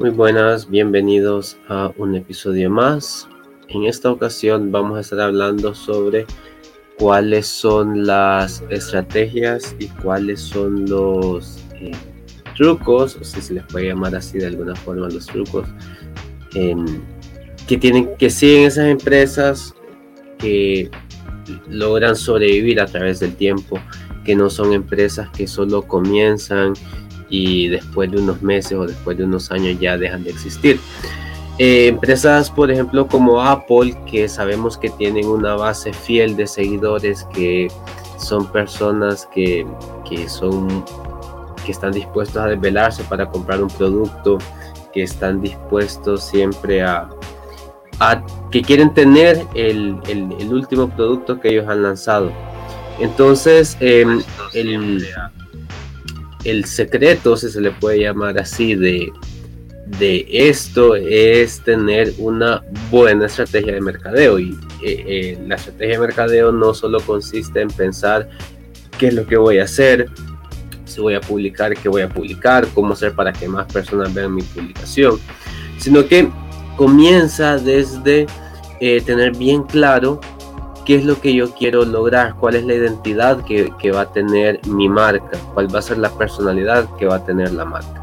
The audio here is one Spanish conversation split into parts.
Muy buenas, bienvenidos a un episodio más. En esta ocasión vamos a estar hablando sobre cuáles son las estrategias y cuáles son los eh, trucos, si se les puede llamar así de alguna forma los trucos, que tienen que siguen esas empresas que logran sobrevivir a través del tiempo, que no son empresas que solo comienzan y después de unos meses o después de unos años ya dejan de existir. Eh, empresas, por ejemplo, como Apple, que sabemos que tienen una base fiel de seguidores, que son personas que, que son que están dispuestos a desvelarse para comprar un producto, que están dispuestos siempre a, a que quieren tener el, el, el, último producto que ellos han lanzado. Entonces, eh, el, el secreto, si se le puede llamar así, de, de esto es tener una buena estrategia de mercadeo. Y eh, eh, la estrategia de mercadeo no solo consiste en pensar qué es lo que voy a hacer, si voy a publicar, qué voy a publicar, cómo hacer para que más personas vean mi publicación, sino que comienza desde eh, tener bien claro qué es lo que yo quiero lograr, cuál es la identidad que, que, va a tener mi marca, cuál va a ser la personalidad que va a tener la marca.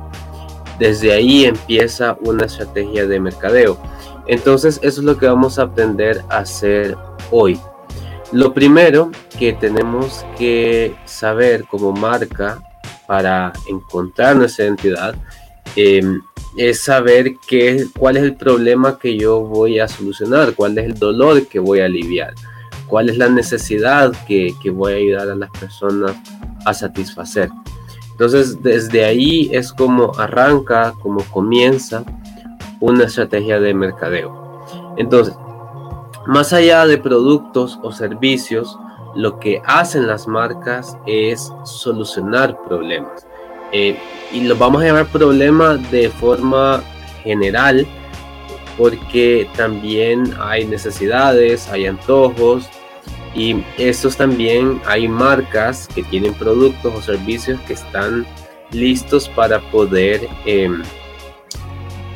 Desde ahí empieza una estrategia de mercadeo. Entonces eso es lo que vamos a aprender a hacer hoy. Lo primero que tenemos que saber como marca para encontrar nuestra identidad eh, es saber qué, cuál es el problema que yo voy a solucionar, cuál es el dolor que voy a aliviar cuál es la necesidad que, voy a ayudar a las personas a satisfacer. Entonces, desde ahí es como arranca, como comienza una estrategia de mercadeo. Entonces, más allá de productos o servicios, lo que hacen las marcas es solucionar problemas. Eh, y lo vamos a llamar problema de forma general porque también hay necesidades, hay antojos, y estos también hay marcas que tienen productos o servicios que están listos para poder em,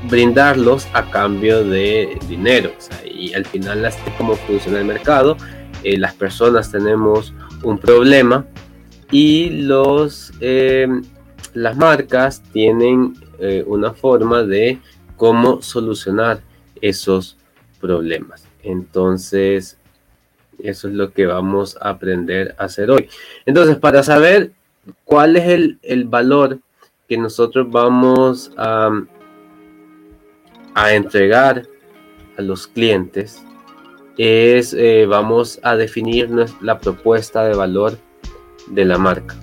brindarlos a cambio de dinero. y al final, así como funciona el mercado, eh, las personas tenemos un problema y los, em, las marcas tienen eh, una forma de cómo solucionar esos problemas. Entonces, eso es lo que vamos a aprender a hacer hoy. Entonces, para saber cuál es el, valor que nosotros vamos a, a, entregar a los clientes, es eh, vamos a definir la propuesta de valor de la marca.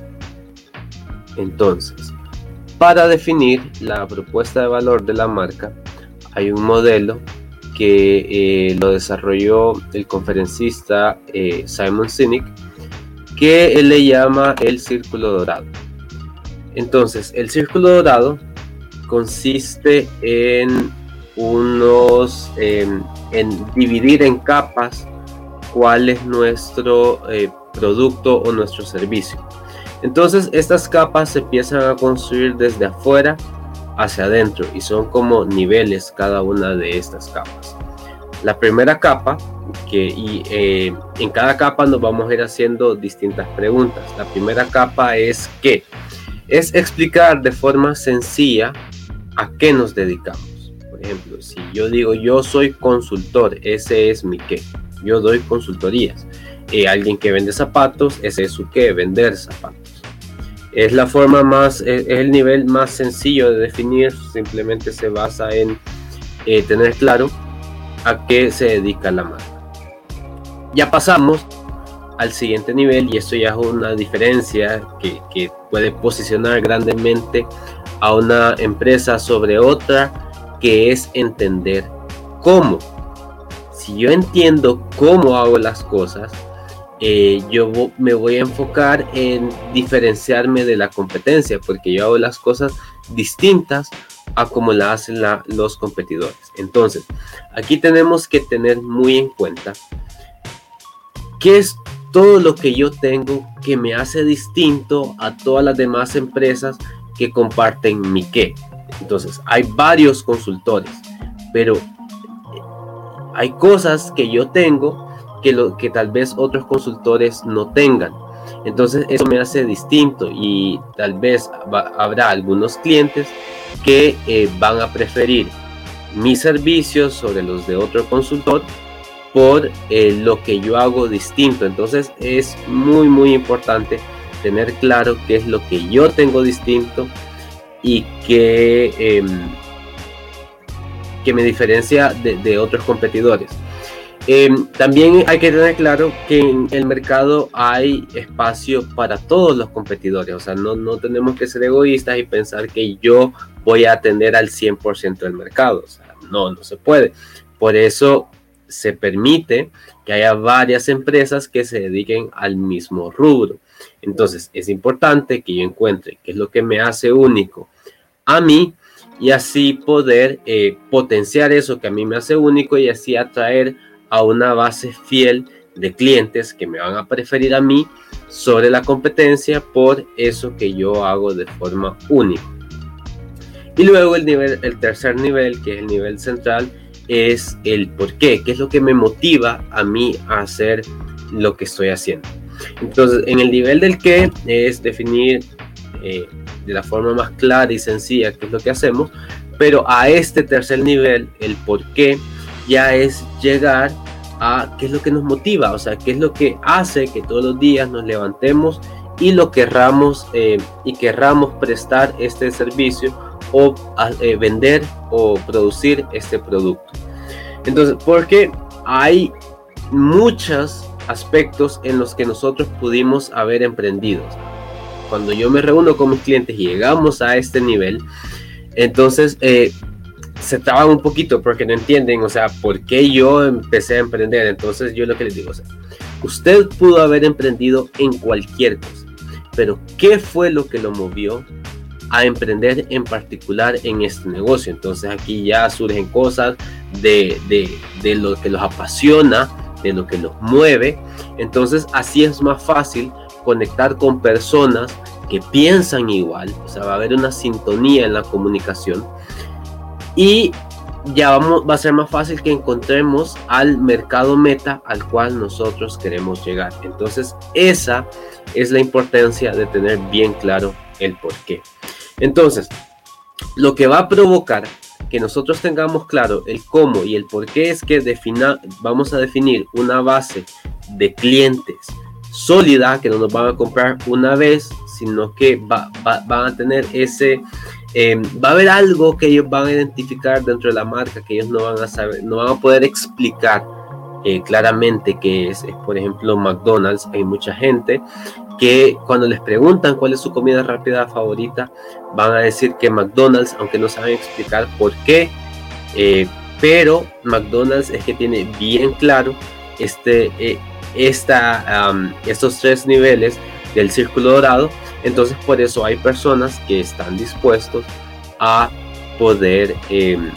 Entonces, para definir la propuesta de valor de la marca, hay un modelo que eh, lo desarrolló el conferencista eh, Simon Sinek, que él le llama el círculo dorado. Entonces, el círculo dorado consiste en unos, en dividir en capas cuál es nuestro eh, producto o nuestro servicio. Entonces, estas capas se empiezan a construir desde afuera hacia adentro y son como niveles cada una de estas capas. La primera capa, que y, eh, en cada capa nos vamos a ir haciendo distintas preguntas. La primera capa es qué. Es explicar de forma sencilla a qué nos dedicamos. Por ejemplo, si yo digo yo soy consultor, ese es mi qué. Yo doy consultorías. Eh, alguien que vende zapatos, ese es su qué, vender zapatos. Es la forma más, es, el nivel más sencillo de definir, simplemente se basa en eh, tener claro a qué se dedica la marca. Ya pasamos al siguiente nivel y esto ya es una diferencia que, que puede posicionar grandemente a una empresa sobre otra, que es entender cómo. Si yo entiendo cómo hago las cosas, eh, yo me voy a enfocar en diferenciarme de la competencia, porque yo hago las cosas distintas a como la hacen los competidores. Entonces, aquí tenemos que tener muy en cuenta qué es todo lo que yo tengo que me hace distinto a todas las demás empresas que comparten mi qué. Entonces, hay varios consultores, pero hay cosas que yo tengo que, lo, que tal vez otros consultores no tengan. Entonces eso me hace distinto y tal vez habrá algunos clientes que eh, van a preferir mis servicios sobre los de otro consultor por eh, lo que yo hago distinto. Entonces es muy muy importante tener claro qué es lo que yo tengo distinto y que, em, que me diferencia de otros competidores. Em, también hay que tener claro que en el mercado hay espacio para todos los competidores, o sea, no, no tenemos que ser egoístas y pensar que yo voy a atender al 100% del mercado, o sea, no, no se puede. Por eso se permite que haya varias empresas que se dediquen al mismo rubro. Entonces, es importante que yo encuentre qué es lo que me hace único a mí y así poder eh, potenciar eso que a mí me hace único y así atraer a una base fiel de clientes que me van a preferir a mí sobre la competencia por eso que yo hago de forma única. Y luego el, nivel, el tercer nivel, que es el nivel central, es el por qué, qué es lo que me motiva a mí a hacer lo que estoy haciendo. Entonces, en el nivel del qué es definir eh, de la forma más clara y sencilla qué es lo que hacemos, pero a este tercer nivel, el por qué, ya es llegar a qué es lo que nos motiva, o sea, qué es lo que hace que todos los días nos levantemos y lo querramos eh, y querramos prestar este servicio o eh, vender o producir este producto. Entonces, porque hay muchos aspectos en los que nosotros pudimos haber emprendido. Cuando yo me reúno con mis clientes y llegamos a este nivel, entonces eh, se traban un poquito porque no entienden, o sea, por qué yo empecé a emprender. Entonces yo lo que les digo, o usted pudo haber emprendido en cualquier cosa, pero ¿qué fue lo que lo movió a emprender en particular en este negocio? Entonces aquí ya surgen cosas de, de, de lo que los apasiona, de lo que los mueve. Entonces así es más fácil conectar con personas que piensan igual, o sea, va a haber una sintonía en la comunicación y ya vamos, va a ser más fácil que encontremos al mercado meta al cual nosotros queremos llegar. Entonces, esa es la importancia de tener bien claro el por qué. Entonces, lo que va a provocar que nosotros tengamos claro el cómo y el por qué es que vamos a definir una base de clientes sólida que no nos van a comprar una vez, sino que va, van a tener ese Em, va a haber algo que ellos van a identificar dentro de la marca que ellos no van a saber, no van a poder explicar eh, claramente que es, por ejemplo, McDonald's. Hay mucha gente que cuando les preguntan cuál es su comida rápida favorita, van a decir que McDonald's, aunque no saben explicar por qué, eh, pero McDonald's es que tiene bien claro este, eh, esta, estos tres niveles del círculo dorado entonces por eso hay personas que están dispuestos a poder em,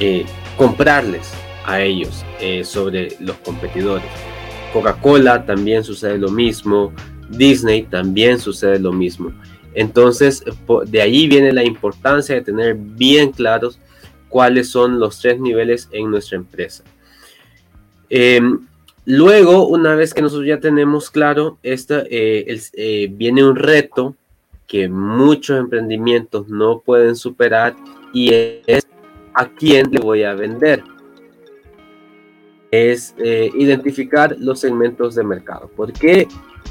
eh, comprarles a ellos eh, sobre los competidores. Coca-Cola también sucede lo mismo, Disney también sucede lo mismo. Entonces, de ahí viene la importancia de tener bien claros cuáles son los tres niveles en nuestra empresa. Em, Luego, una vez que nosotros ya tenemos claro, esta, eh, eh, viene un reto que muchos emprendimientos no pueden superar y es a quién le voy a vender. Es eh, identificar los segmentos de mercado. porque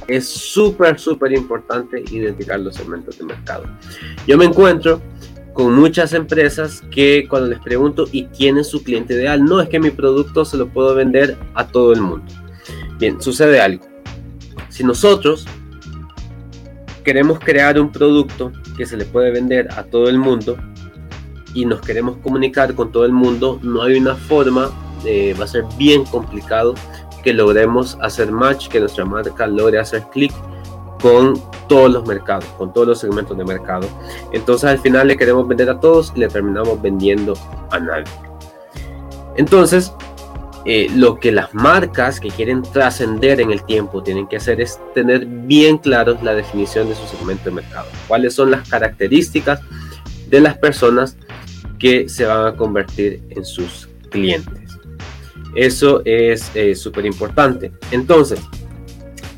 es súper, súper importante identificar los segmentos de mercado? Yo me encuentro con muchas empresas que cuando les pregunto, ¿y quién es su cliente ideal? No es que mi producto se lo puedo vender a todo el mundo. Bien, sucede algo. Si nosotros queremos crear un producto que se le puede vender a todo el mundo y nos queremos comunicar con todo el mundo, no hay una forma, eh, va a ser bien complicado que logremos hacer match, que nuestra marca logre hacer clic con todos los mercados, con todos los segmentos de mercado. Entonces al final le queremos vender a todos y le terminamos vendiendo a nadie. Entonces, eh, lo que las marcas que quieren trascender en el tiempo tienen que hacer es tener bien claros la definición de su segmento de mercado. Cuáles son las características de las personas que se van a convertir en sus clientes. Eso es eh, súper importante. Entonces,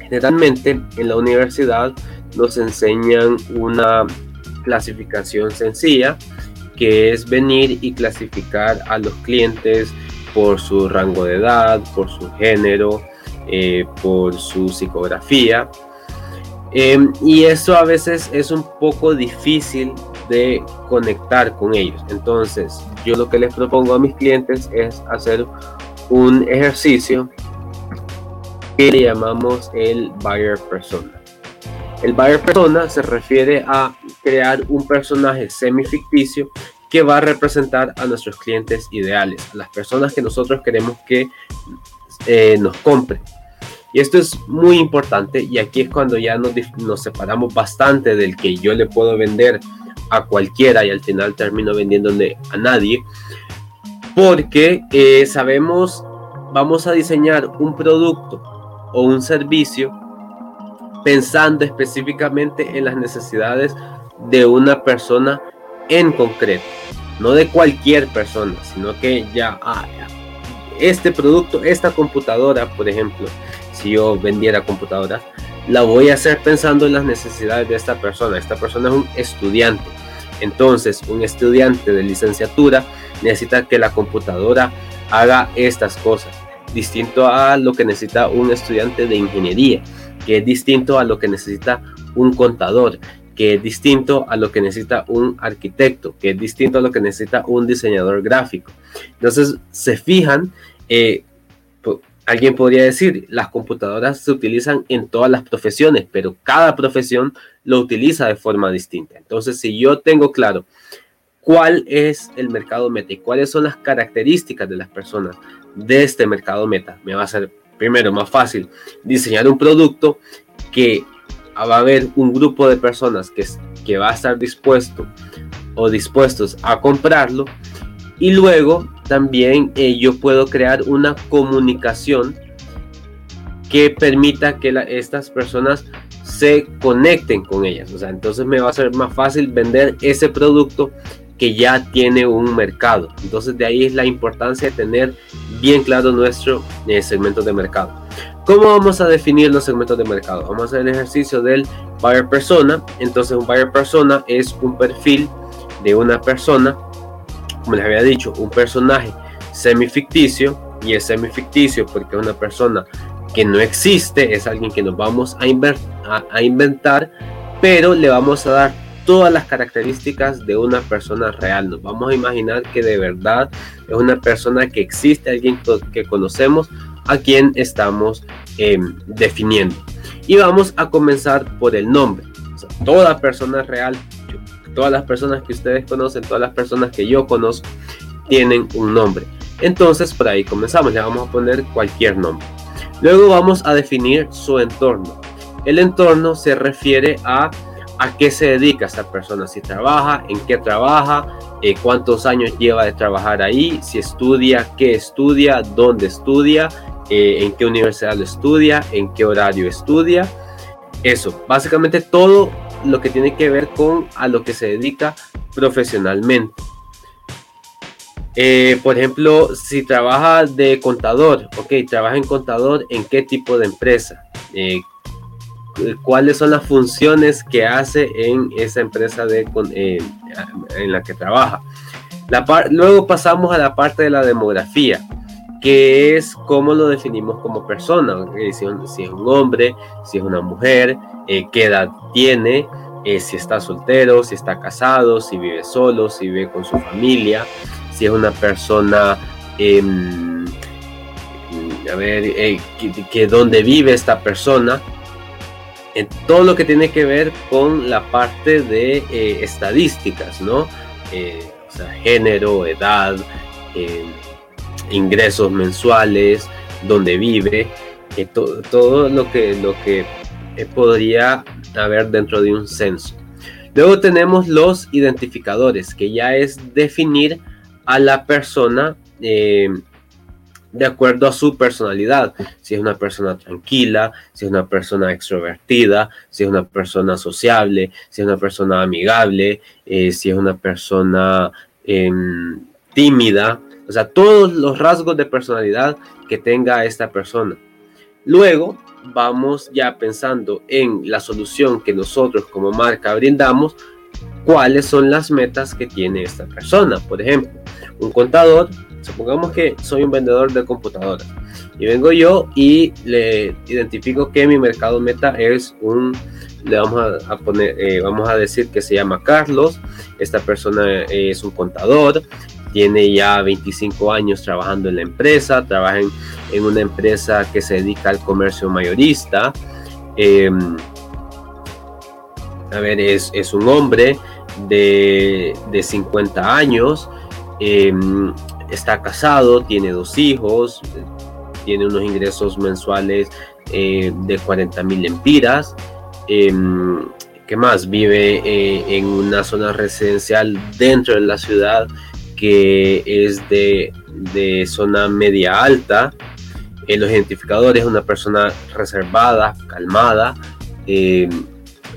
generalmente en la universidad nos enseñan una clasificación sencilla que es venir y clasificar a los clientes por su rango de edad, por su género, eh, por su psicografía. Em, y eso a veces es un poco difícil de conectar con ellos. Entonces, yo lo que les propongo a mis clientes es hacer un ejercicio le llamamos el buyer persona. El buyer persona se refiere a crear un personaje semi-ficticio que va a representar a nuestros clientes ideales, a las personas que nosotros queremos que eh, nos compren. Y esto es muy importante y aquí es cuando ya nos, nos, separamos bastante del que yo le puedo vender a cualquiera y al final termino vendiéndole a nadie. Porque eh, sabemos, vamos a diseñar un producto o un servicio pensando específicamente en las necesidades de una persona en concreto, no de cualquier persona, sino que ya, ah, este producto, esta computadora, por ejemplo, si yo vendiera computadoras, la voy a hacer pensando en las necesidades de esta persona. Esta persona es un estudiante. Entonces, un estudiante de licenciatura necesita que la computadora haga estas cosas, distinto a lo que necesita un estudiante de ingeniería, que es distinto a lo que necesita un contador, que es distinto a lo que necesita un arquitecto, que es distinto a lo que necesita un diseñador gráfico. Entonces, se fijan, eh, alguien podría decir, las computadoras se utilizan en todas las profesiones, pero cada profesión lo utiliza de forma distinta. Entonces, si yo tengo claro cuál es el mercado meta y cuáles son las características de las personas de este mercado meta, me va a ser primero más fácil diseñar un producto que va a haber un grupo de personas que, que va a estar dispuesto o dispuestos a comprarlo y luego también eh, yo puedo crear una comunicación que permita que estas personas se conecten con ellas. O sea, entonces me va a ser más fácil vender ese producto que ya tiene un mercado. Entonces de ahí es la importancia de tener bien claro nuestro eh, segmento de mercado. ¿Cómo vamos a definir los segmentos de mercado? Vamos a hacer el ejercicio del buyer persona. Entonces un buyer persona es un perfil de una persona, como les había dicho, un personaje semi-ficticio y es semi-ficticio porque es una persona que no existe, es alguien que nos vamos a, a inventar, pero le vamos a dar todas las características de una persona real. Nos vamos a imaginar que de verdad es una persona que existe, alguien que conocemos a quien estamos em, definiendo. Y vamos a comenzar por el nombre. toda persona real, todas las personas que ustedes conocen, todas las personas que yo conozco, tienen un nombre. Entonces, por ahí comenzamos. Le vamos a poner cualquier nombre. Luego vamos a definir su entorno. El entorno se refiere a a qué se dedica esta persona, si trabaja, en qué trabaja, eh, cuántos años lleva de trabajar ahí, si estudia, qué estudia, dónde estudia, eh, en qué universidad lo estudia, en qué horario estudia. Eso, básicamente todo lo que tiene que ver con a lo que se dedica profesionalmente. Eh, por ejemplo, si trabaja de contador, ok, trabaja en contador, ¿en qué tipo de empresa? Eh, ¿Cuáles son las funciones que hace en esa empresa de, en la que trabaja? Luego pasamos a la parte de la demografía que es cómo lo definimos como persona, si, es un hombre, si es una mujer, eh, qué edad tiene, eh, si está soltero, si está casado, si vive solo, si vive con su familia, si es una persona, em, a ver, eh, dónde vive esta persona, todo lo que tiene que ver con la parte de estadísticas, ¿no? o sea, género, edad, em, ingresos mensuales, donde vive, todo lo que, lo que eh, podría haber dentro de un censo. Luego tenemos los identificadores, que ya es definir a la persona eh, de acuerdo a su personalidad. Si es una persona tranquila, si es una persona extrovertida, si es una persona sociable, si es una persona amigable, eh, si es una persona em, tímida. O sea, todos los rasgos de personalidad que tenga esta persona. Luego vamos ya pensando en la solución que nosotros como marca brindamos, cuáles son las metas que tiene esta persona. Por ejemplo, un contador Supongamos que soy un vendedor de computadoras y vengo yo y le identifico que mi mercado meta es un, le vamos a, poner, eh, vamos a decir que se llama Carlos, esta persona es un contador, tiene ya 25 años trabajando en la empresa, trabaja en, una empresa que se dedica al comercio mayorista. Em, a ver, es, es, un hombre de, de 50 años. Em, está casado, tiene dos hijos, tiene unos ingresos mensuales eh, de 40 mil empiras. Em, ¿Qué más? Vive eh, en una zona residencial dentro de la ciudad que es de, zona media alta. En los identificadores, una persona reservada, calmada,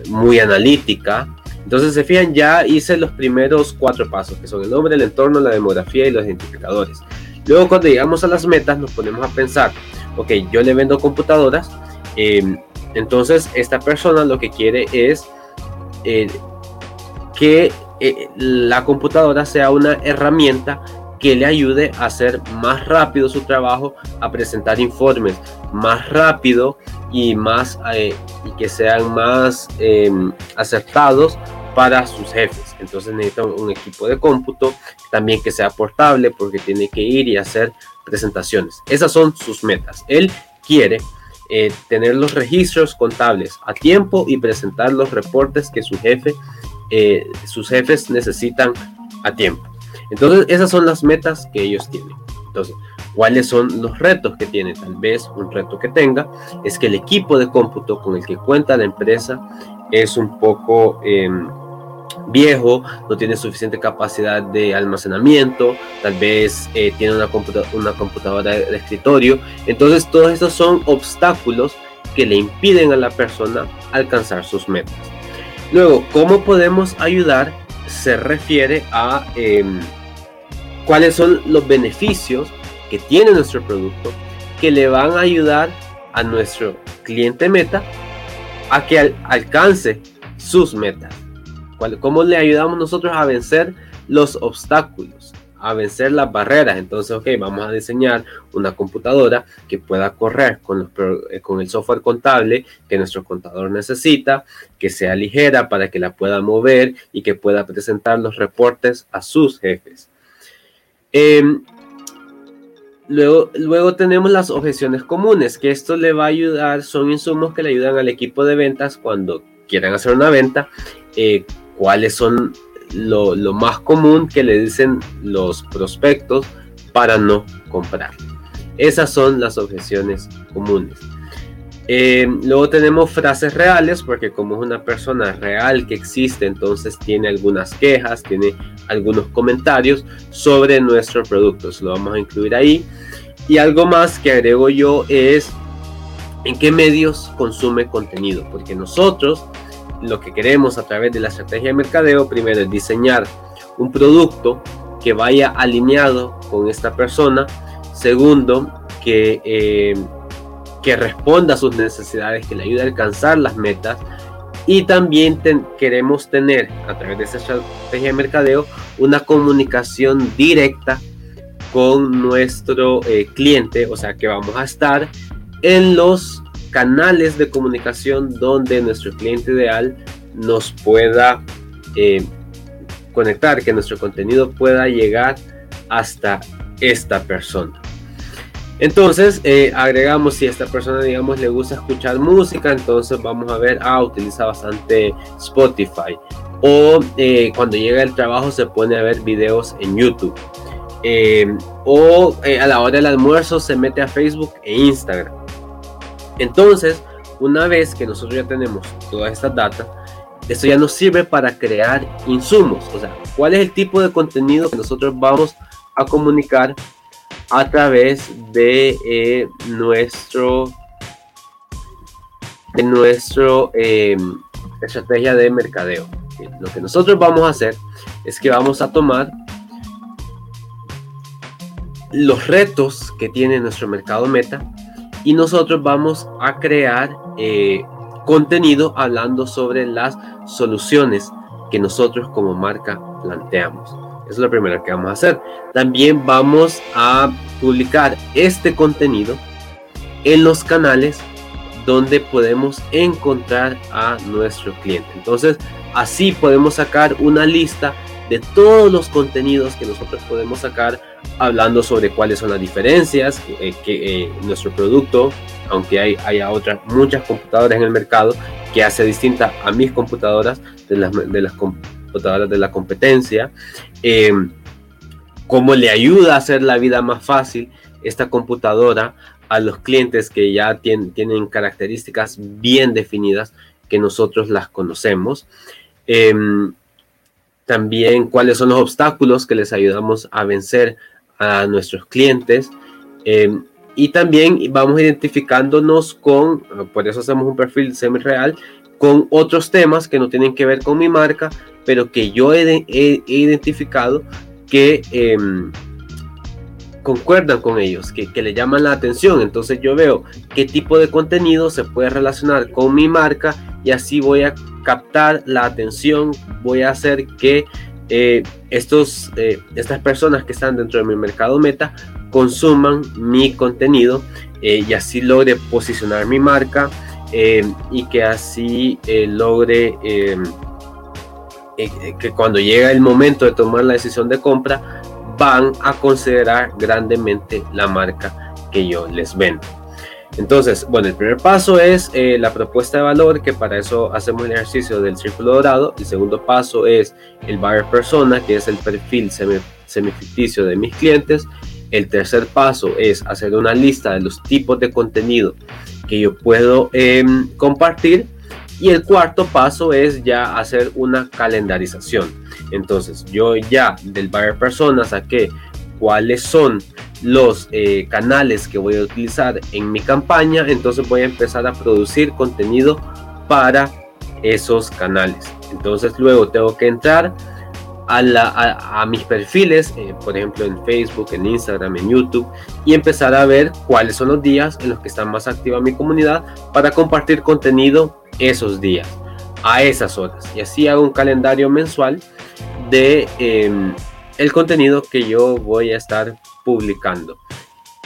muy analítica, entonces, se fijan, ya hice los primeros cuatro pasos, que son el nombre, el entorno, la demografía y los identificadores. Luego, cuando llegamos a las metas, nos ponemos a pensar, ok, yo le vendo computadoras, em, entonces esta persona lo que quiere es eh, que eh, la computadora sea una herramienta que le ayude a hacer más rápido su trabajo, a presentar informes más rápido y más eh, y que sean más em, acertados para sus jefes. Entonces necesita un equipo de cómputo también que sea portable porque tiene que ir y hacer presentaciones. Esas son sus metas. Él quiere eh, tener los registros contables a tiempo y presentar los reportes que su jefe, eh, sus jefes necesitan a tiempo. Entonces esas son las metas que ellos tienen. Entonces, ¿cuáles son los retos que tiene? Tal vez un reto que tenga es que el equipo de cómputo con el que cuenta la empresa es un poco... Em, viejo, no tiene suficiente capacidad de almacenamiento, tal vez eh, tiene una, computadora de, escritorio. Entonces todos estos son obstáculos que le impiden a la persona alcanzar sus metas. Luego, ¿cómo podemos ayudar? Se refiere a em, cuáles son los beneficios que tiene nuestro producto que le van a ayudar a nuestro cliente meta a que alcance sus metas. ¿Cómo le ayudamos nosotros a vencer los obstáculos? a vencer las barreras. Entonces, ok, vamos a diseñar una computadora que pueda correr con, eh, con, el software contable que nuestro contador necesita, que sea ligera para que la pueda mover y que pueda presentar los reportes a sus jefes. Em, luego, luego tenemos las objeciones comunes, que esto le va a ayudar, son insumos que le ayudan al equipo de ventas cuando quieran hacer una venta. Eh, cuáles son lo, más común que le dicen los prospectos para no comprar. Esas son las objeciones comunes. Eh, luego tenemos frases reales, porque como es una persona real que existe, entonces tiene algunas quejas, tiene algunos comentarios sobre nuestro producto. lo vamos a incluir ahí. Y algo más que agrego yo es en qué medios consume contenido, porque nosotros lo que queremos a través de la estrategia de mercadeo, primero es diseñar un producto que vaya alineado con esta persona. Segundo, que, eh, que responda a sus necesidades, que le ayude a alcanzar las metas. Y también queremos tener a través de esta estrategia de mercadeo una comunicación directa con nuestro eh, cliente, o sea que vamos a estar en los canales de comunicación donde nuestro cliente ideal nos pueda eh, conectar, que nuestro contenido pueda llegar hasta esta persona. Entonces eh, agregamos si a esta persona digamos le gusta escuchar música, entonces vamos a ver, ah, utiliza bastante Spotify. O eh, cuando llega el trabajo se pone a ver videos en YouTube. o a la hora del almuerzo se mete a Facebook e Instagram. Entonces, una vez que nosotros ya tenemos todas estas datas, esto ya nos sirve para crear insumos. O sea, cuál es el tipo de contenido que nosotros vamos a comunicar a través de eh, nuestro de eh, estrategia de mercadeo. Lo que nosotros vamos a hacer es que vamos a tomar los retos que tiene nuestro mercado meta y nosotros vamos a crear eh, contenido hablando sobre las soluciones que nosotros como marca planteamos. Eso es lo primero que vamos a hacer. También vamos a publicar este contenido en los canales donde podemos encontrar a nuestro cliente. Entonces, así podemos sacar una lista de todos los contenidos que nosotros podemos sacar hablando sobre cuáles son las diferencias eh, que eh, nuestro producto, aunque hay haya otras muchas computadoras en el mercado que hace distinta a mis computadoras de las, de las computadoras de la competencia, em, cómo le ayuda a hacer la vida más fácil esta computadora a los clientes que ya tienen, tienen características bien definidas que nosotros las conocemos. Em, también cuáles son los obstáculos que les ayudamos a vencer a nuestros clientes. Em, y también vamos identificándonos con, por eso hacemos un perfil semi-real, con otros temas que no tienen que ver con mi marca, pero que yo he, identificado que em, concuerdan con ellos, que, que le llaman la atención. Entonces yo veo qué tipo de contenido se puede relacionar con mi marca y así voy a captar la atención, voy a hacer que eh, estos, eh, estas personas que están dentro de mi mercado meta consuman mi contenido eh, y así logre posicionar mi marca y que así logre que cuando llega el momento de tomar la decisión de compra van a considerar grandemente la marca que yo les vendo. Entonces, bueno, el primer paso es eh, la propuesta de valor, que para eso hacemos el ejercicio del círculo dorado. El segundo paso es el buyer persona, que es el perfil semi, semificticio de mis clientes. El tercer paso es hacer una lista de los tipos de contenido que yo puedo em, compartir. Y el cuarto paso es ya hacer una calendarización. Entonces, yo ya del buyer persona saqué cuáles son los eh, canales que voy a utilizar en mi campaña, entonces voy a empezar a producir contenido para esos canales. Entonces luego tengo que entrar a, mis perfiles, eh, por ejemplo en Facebook, en Instagram, en YouTube, y empezar a ver cuáles son los días en los que está más activa mi comunidad para compartir contenido esos días, a esas horas. Y así hago un calendario mensual de em, el contenido que yo voy a estar publicando.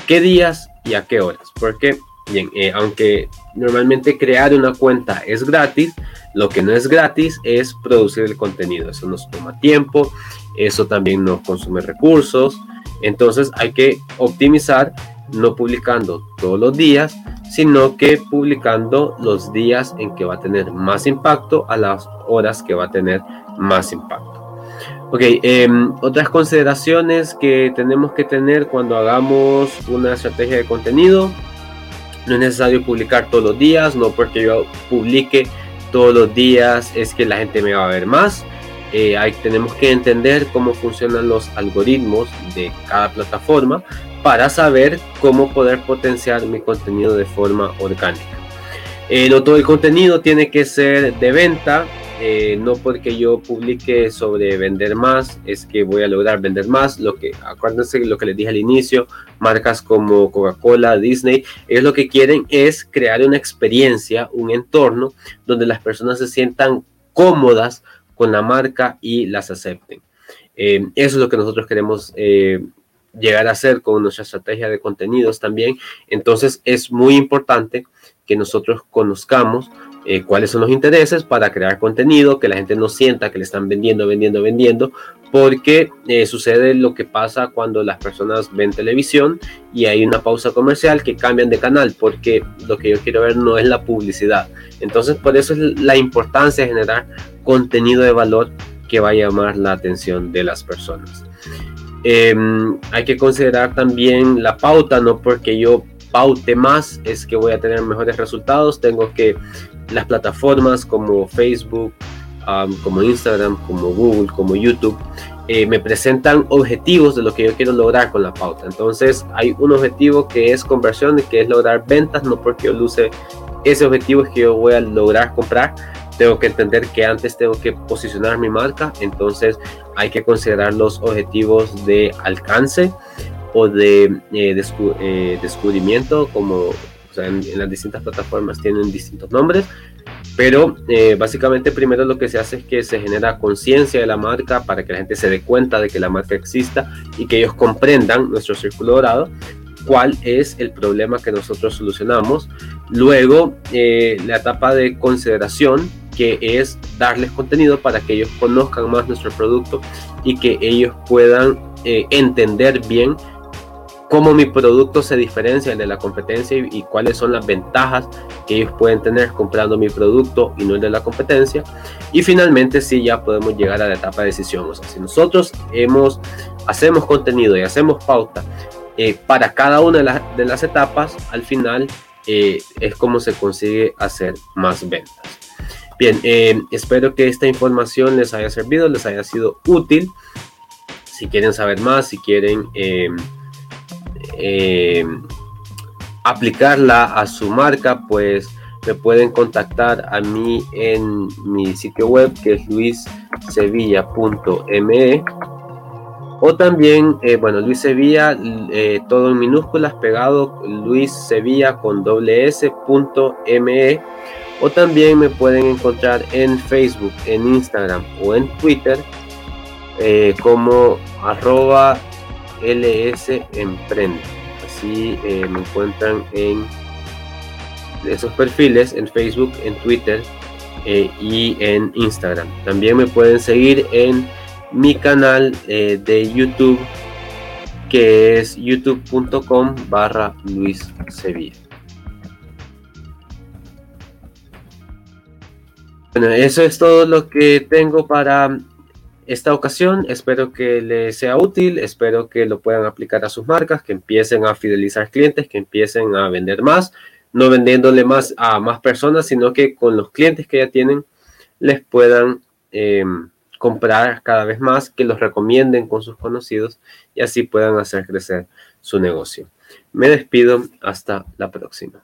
¿Qué días y a qué horas? Porque, bien, eh, aunque normalmente crear una cuenta es gratis, lo que no es gratis es producir el contenido. Eso nos toma tiempo, eso también nos consume recursos. Entonces hay que optimizar no publicando todos los días, sino que publicando los días en que va a tener más impacto a las horas que va a tener más impacto. Ok, em, otras consideraciones que tenemos que tener cuando hagamos una estrategia de contenido. No es necesario publicar todos los días, no porque yo publique todos los días es que la gente me va a ver más. Eh, tenemos que entender cómo funcionan los algoritmos de cada plataforma para saber cómo poder potenciar mi contenido de forma orgánica. Eh, no todo el contenido tiene que ser de venta, eh, no porque yo publique sobre vender más es que voy a lograr vender más. Lo que, acuérdense lo que les dije al inicio, marcas como Coca-Cola, Disney, ellos lo que quieren es crear una experiencia, un entorno donde las personas se sientan cómodas con la marca y las acepten. Eh, eso es lo que nosotros queremos eh, llegar a hacer con nuestra estrategia de contenidos también. Entonces es muy importante que nosotros conozcamos eh, cuáles son los intereses para crear contenido, que la gente no sienta que le están vendiendo, vendiendo, vendiendo, porque eh, sucede lo que pasa cuando las personas ven televisión y hay una pausa comercial que cambian de canal, porque lo que yo quiero ver no es la publicidad. Entonces, por eso es la importancia de generar contenido de valor que va a llamar la atención de las personas. Em, hay que considerar también la pauta, no porque yo paute más es que voy a tener mejores resultados, tengo que las plataformas como Facebook, como Instagram, como Google, como YouTube, eh, me presentan objetivos de lo que yo quiero lograr con la pauta. Entonces hay un objetivo que es conversión que es lograr ventas, no porque yo luce ese objetivo es que yo voy a lograr comprar. Tengo que entender que antes tengo que posicionar mi marca, entonces hay que considerar los objetivos de alcance o de eh, eh, descubrimiento, como en, las distintas plataformas tienen distintos nombres, pero eh, básicamente primero lo que se hace es que se genera conciencia de la marca para que la gente se dé cuenta de que la marca exista y que ellos comprendan nuestro círculo dorado cuál es el problema que nosotros solucionamos. Luego, eh, la etapa de consideración, que es darles contenido para que ellos conozcan más nuestro producto y que ellos puedan eh, entender bien cómo mi producto se diferencia de la competencia y, cuáles son las ventajas que ellos pueden tener comprando mi producto y no el de la competencia. Y finalmente sí ya podemos llegar a la etapa de decisión. O sea, si nosotros hemos, hacemos contenido y hacemos pauta eh, para cada una de, las etapas, al final eh, es como se consigue hacer más ventas. Bien, eh, espero que esta información les haya servido, les haya sido útil. Si quieren saber más, si quieren eh, aplicarla a su marca, pues me pueden contactar a mí en mi sitio web que es luissevilla.me o también, eh, bueno, Luis Sevilla, eh, todo en minúsculas, pegado Luis Sevilla con doble s punto me. O también me pueden encontrar en Facebook, en Instagram o en Twitter como arroba LS Emprende. Así eh, me encuentran en esos perfiles en Facebook, en Twitter eh, y en Instagram. También me pueden seguir en mi canal eh, de YouTube que es youtube.com barra Luis Sevilla. Bueno, eso es todo lo que tengo para esta ocasión. Espero que les sea útil, espero que lo puedan aplicar a sus marcas, que empiecen a fidelizar clientes, que empiecen a vender más, no vendiéndole más a más personas, sino que con los clientes que ya tienen les puedan em, comprar cada vez más, que los recomienden con sus conocidos y así puedan hacer crecer su negocio. Me despido, hasta la próxima.